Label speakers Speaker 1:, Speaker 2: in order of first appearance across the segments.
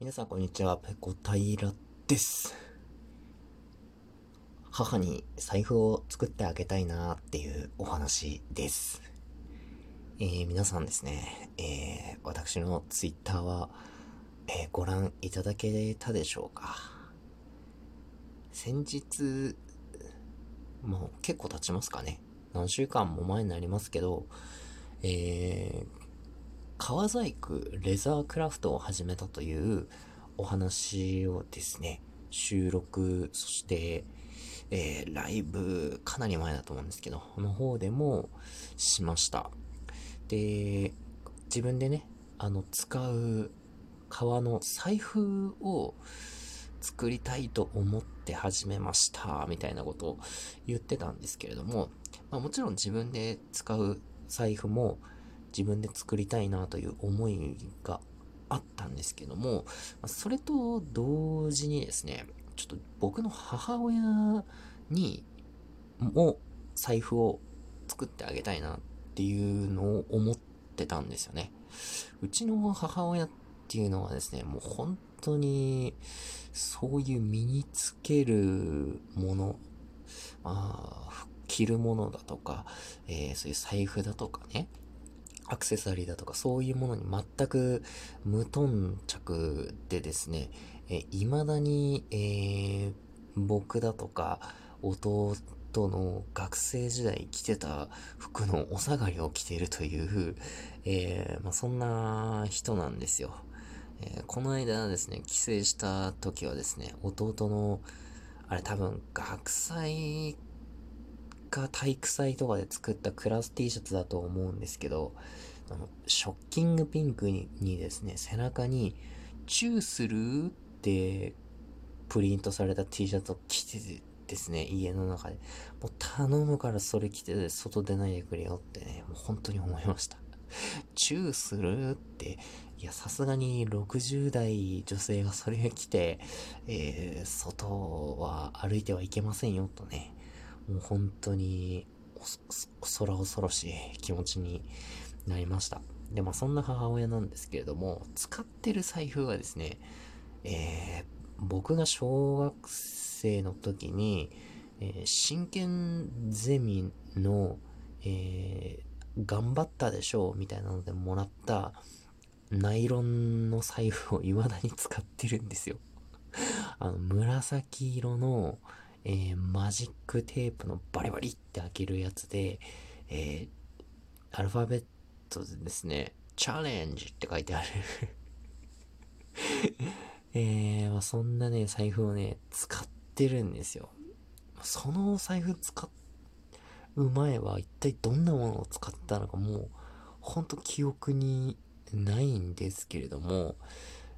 Speaker 1: 皆さんこんにちは、ペコ平です。母に財布を作ってあげたいなっていうお話です。えー、皆さんですね、えー、私のツイッターは、えー、ご覧いただけたでしょうか先日、もう結構経ちますかね。何週間も前になりますけど、えー、革細工レザークラフトを始めたというお話をですね、収録、そして、えー、ライブ、かなり前だと思うんですけど、の方でもしました。で、自分でね、あの、使う革の財布を作りたいと思って始めました、みたいなことを言ってたんですけれども、まあ、もちろん自分で使う財布も、自分で作りたいなという思いがあったんですけども、それと同時にですね、ちょっと僕の母親にも財布を作ってあげたいなっていうのを思ってたんですよね。うちの母親っていうのはですね、もう本当にそういう身につけるもの、まあ、着るものだとか、えー、そういう財布だとかね、アクセサリーだとかそういうものに全く無頓着でですね、え未だに、えー、僕だとか弟の学生時代着てた服のお下がりを着ているという、えー、まあ、そんな人なんですよ。えー、この間ですね、帰省した時はですね、弟の、あれ多分学祭か体育祭とかで作ったクラス T シャツだと思うんですけど、あの、ショッキングピンクににですね、背中に、チューするってプリントされた T シャツを着てですね、家の中で。もう頼むからそれ着て外出ないでくれよってね、もう本当に思いました。チューするって、いや、さすがに60代女性がそれを着て、えー、外は歩いてはいけませんよとね、もう本当に、空恐ろしい気持ちになりました。で、まあそんな母親なんですけれども、使ってる財布はですね、えー、僕が小学生の時に、えー、真剣ゼミの、えー、頑張ったでしょうみたいなのでもらったナイロンの財布を未だに使ってるんですよ。あの、紫色の、えー、マジックテープのバリバリって開けるやつで、えー、アルファベットでですね、チャレンジって書いてある えー、まあ、そんなね、財布をね、使ってるんですよ。その財布使う前は一体どんなものを使ったのかもう、ほんと記憶にないんですけれども、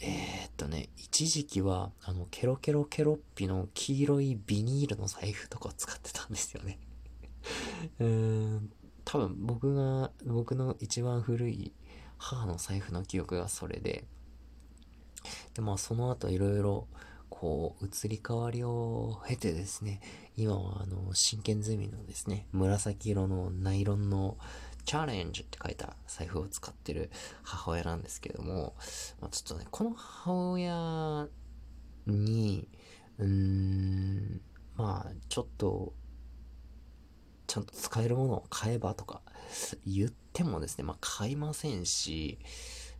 Speaker 1: えー、っとね、一時期は、あの、ケロケロケロッピの黄色いビニールの財布とかを使ってたんですよね。うーん、多分僕が、僕の一番古い母の財布の記憶がそれで、で、まあその後いろいろ、こう、移り変わりを経てですね、今はあの、真剣ゼミのですね、紫色のナイロンのチャレンジって書いた財布を使ってる母親なんですけども、まあ、ちょっとね、この母親に、うーん、まあ、ちょっと、ちゃんと使えるものを買えばとか言ってもですね、まあ買いませんし、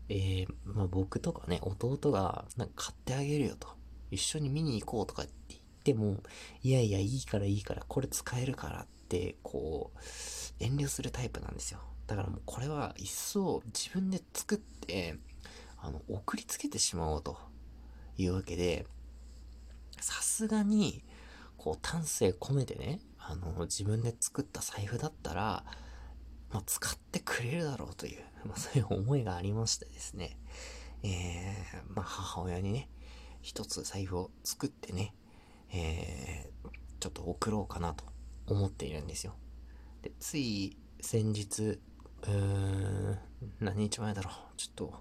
Speaker 1: えー、まあ僕とかね、弟がなんか買ってあげるよと、一緒に見に行こうとかって言っても、いやいや、いいからいいから、これ使えるからって、こう、遠慮するタイプなんですよ。だからもうこれは一層自分で作って、あの、送りつけてしまおうというわけで、さすがに、こう、丹精込めてね、あの、自分で作った財布だったら、まあ、使ってくれるだろうという、まあ、そういう思いがありましてですね、えー、まあ、母親にね、一つ財布を作ってね、えー、ちょっと送ろうかなと思っているんですよ。で、つい先日、うーん、何日前だろう。ちょっと、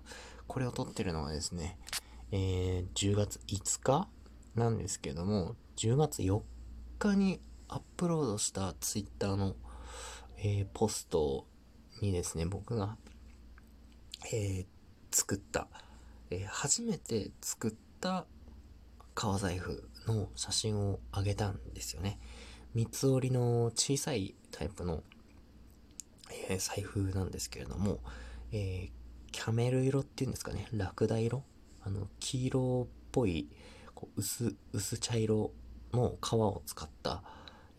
Speaker 1: これを撮ってるのはですね、えー、10月5日なんですけども、10月4日にアップロードしたツイッターの、えー、ポストにですね、僕が、えー、作った、えー、初めて作った革財布の写真をあげたんですよね。三つ折りの小さいタイプの、えー、財布なんですけれども、えー、キャメル色っていうんですかね、ラクダ色。あの、黄色っぽい、こう薄、薄茶色の革を使った、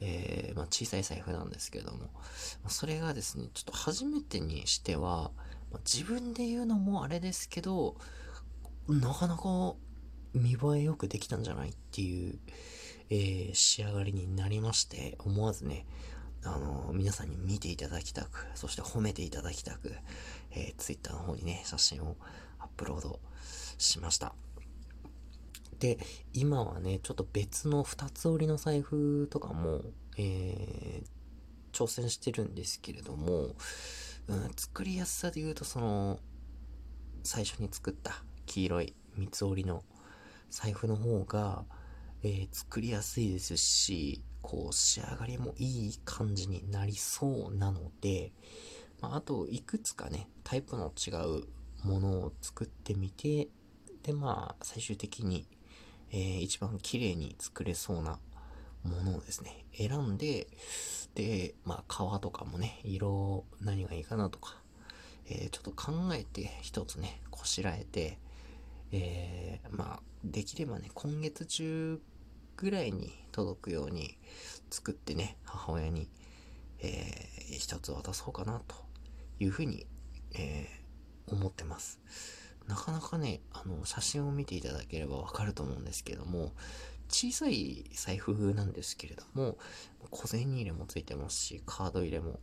Speaker 1: えー、まあ、小さい財布なんですけれども、それがですね、ちょっと初めてにしては、まあ、自分で言うのもあれですけど、なかなか見栄えよくできたんじゃないっていう、えー、仕上がりになりまして、思わずね、あのー、皆さんに見ていただきたく、そして褒めていただきたく、えー、Twitter の方にね、写真をアップロードしました。で、今はね、ちょっと別の二つ折りの財布とかも、えー、挑戦してるんですけれども、うん、作りやすさで言うと、その、最初に作った黄色い三つ折りの財布の方が、えー、作りやすいですし、こう仕上がりもいい感じになりそうなので、まあ、あといくつかね、タイプの違うものを作ってみて、でまあ最終的に、えー、一番綺麗に作れそうなものをですね、選んで、で、まあ革とかもね、色何がいいかなとか、えー、ちょっと考えて一つね、こしらえて、えー、まあ、できればね、今月中ぐらいに届くように作ってね、母親に、えー、一つ渡そうかなというふうに、えー、思ってます。なかなかね、あの、写真を見ていただければわかると思うんですけども、小さい財布なんですけれども、小銭入れもついてますし、カード入れも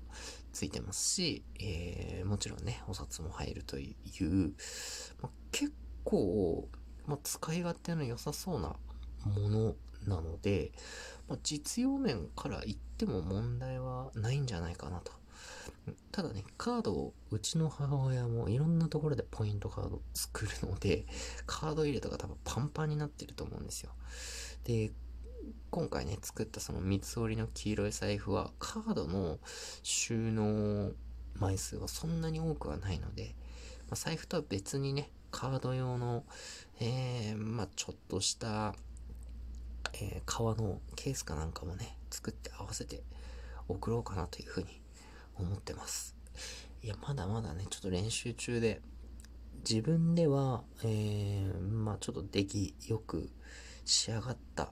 Speaker 1: ついてますし、えー、もちろんね、お札も入るという、ま結構、まあ、使い勝手の良さそうなものなので、まあ、実用面から言っても問題はないんじゃないかなと。ただね、カードを、うちの母親もいろんなところでポイントカード作るので、カード入れとか多分パンパンになってると思うんですよ。で、今回ね、作ったその三つ折りの黄色い財布は、カードの収納枚数はそんなに多くはないので、まあ、財布とは別にね、カード用の、えー、まあ、ちょっとした、えー、革のケースかなんかもね、作って合わせて送ろうかなというふうに思ってます。いや、まだまだね、ちょっと練習中で、自分では、えー、まあちょっと出来よく仕上がった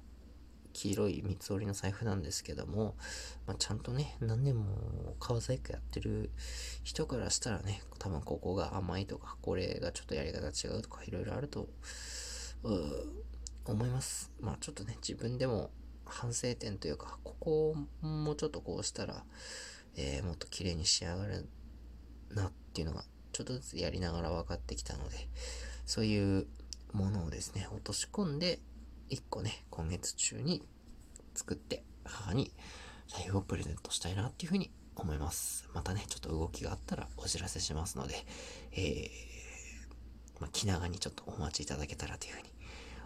Speaker 1: 黄色い三つ折りの財布なんですけども、まあ、ちゃんとね、何年も革細工やってる人からしたらね、多分ここが甘いとか、これがちょっとやり方違うとか、いろいろあると、思います。まあちょっとね、自分でも反省点というか、ここをもうちょっとこうしたら、えー、もっと綺麗に仕上がるなっていうのが、ちょっとずつやりながら分かってきたので、そういうものをですね、落とし込んで、1個ね、今月中に作って母に財布をプレゼントしたいなっていうふうに思います。またね、ちょっと動きがあったらお知らせしますので、えー、まあ、気長にちょっとお待ちいただけたらというふうに